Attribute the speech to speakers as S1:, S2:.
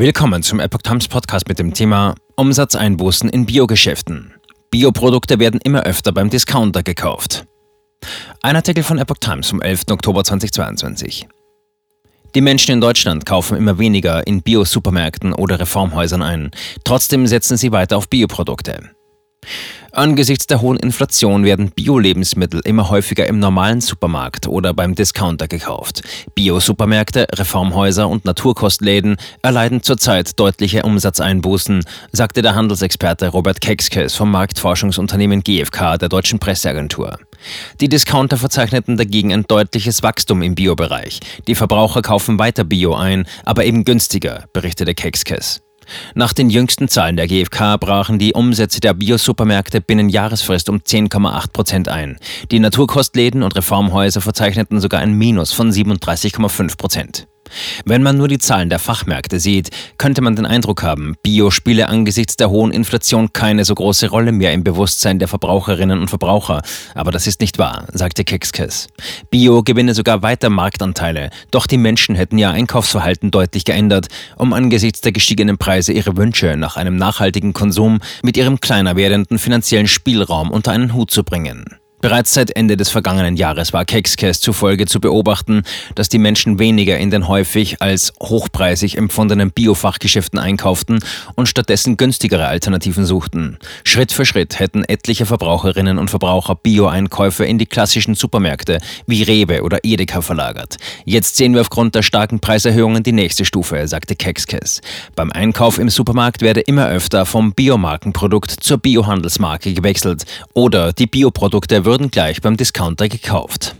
S1: Willkommen zum Epoch Times Podcast mit dem Thema Umsatzeinbußen in Biogeschäften. Bioprodukte werden immer öfter beim Discounter gekauft. Ein Artikel von Epoch Times vom 11. Oktober 2022. Die Menschen in Deutschland kaufen immer weniger in Bio-Supermärkten oder Reformhäusern ein. Trotzdem setzen sie weiter auf Bioprodukte. Angesichts der hohen Inflation werden Bio-Lebensmittel immer häufiger im normalen Supermarkt oder beim Discounter gekauft. Bio-Supermärkte, Reformhäuser und Naturkostläden erleiden zurzeit deutliche Umsatzeinbußen, sagte der Handelsexperte Robert Kekskes vom Marktforschungsunternehmen GfK der deutschen Presseagentur. Die Discounter verzeichneten dagegen ein deutliches Wachstum im Bio-Bereich. Die Verbraucher kaufen weiter Bio ein, aber eben günstiger, berichtete Kekskes. Nach den jüngsten Zahlen der GfK brachen die Umsätze der Biosupermärkte binnen Jahresfrist um 10,8 Prozent ein. Die Naturkostläden und Reformhäuser verzeichneten sogar ein Minus von 37,5 Prozent. Wenn man nur die Zahlen der Fachmärkte sieht, könnte man den Eindruck haben, Bio spiele angesichts der hohen Inflation keine so große Rolle mehr im Bewusstsein der Verbraucherinnen und Verbraucher. Aber das ist nicht wahr, sagte Kekskes. Bio gewinne sogar weiter Marktanteile, doch die Menschen hätten ihr Einkaufsverhalten deutlich geändert, um angesichts der gestiegenen Preise ihre Wünsche nach einem nachhaltigen Konsum mit ihrem kleiner werdenden finanziellen Spielraum unter einen Hut zu bringen. Bereits seit Ende des vergangenen Jahres war Kexcast zufolge zu beobachten, dass die Menschen weniger in den häufig als hochpreisig empfundenen Biofachgeschäften einkauften und stattdessen günstigere Alternativen suchten. Schritt für Schritt hätten etliche Verbraucherinnen und Verbraucher Bio-Einkäufe in die klassischen Supermärkte wie Rewe oder Edeka verlagert. Jetzt sehen wir aufgrund der starken Preiserhöhungen die nächste Stufe, sagte Kexkes. Beim Einkauf im Supermarkt werde immer öfter vom Biomarkenprodukt zur Biohandelsmarke gewechselt oder die Bioprodukte würden gleich beim Discounter gekauft.